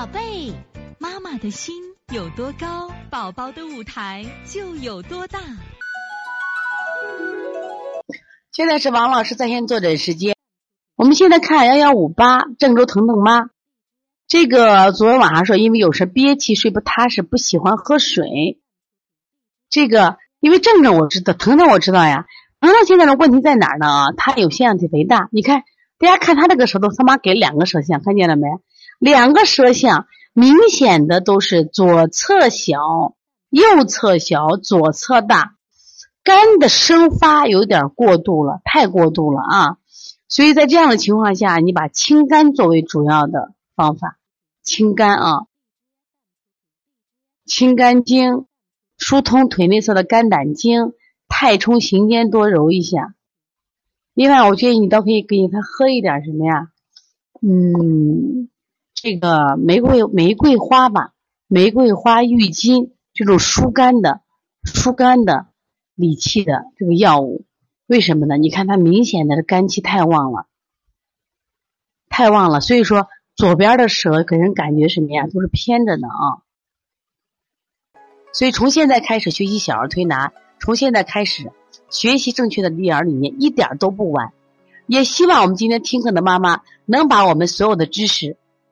宝贝，妈妈的心有多高，宝宝的舞台就有多大。现在是王老师在线坐诊时间。我们现在看幺幺五八郑州腾腾妈，这个昨天晚上说因为有时憋气睡不踏实，不喜欢喝水。这个因为正正我知道，腾腾我知道呀。腾腾现在的问题在哪儿呢？啊，他有腺样体肥大。你看，大家看他这个舌头，他妈给两个舌象，看见了没？两个舌象明显的都是左侧小，右侧小，左侧大，肝的生发有点过度了，太过度了啊！所以在这样的情况下，你把清肝作为主要的方法，清肝啊，清肝经，疏通腿内侧的肝胆经，太冲行间多揉一下。另外，我建议你倒可以给他喝一点什么呀？嗯。这个玫瑰玫瑰花吧，玫瑰花郁金这种疏肝的、疏肝的、理气的这个药物，为什么呢？你看它明显的肝气太旺了，太旺了，所以说左边的舌给人感觉什么呀？都是偏着的啊。所以从现在开始学习小儿推拿，从现在开始学习正确的育儿理念，一点都不晚。也希望我们今天听课的妈妈能把我们所有的知识。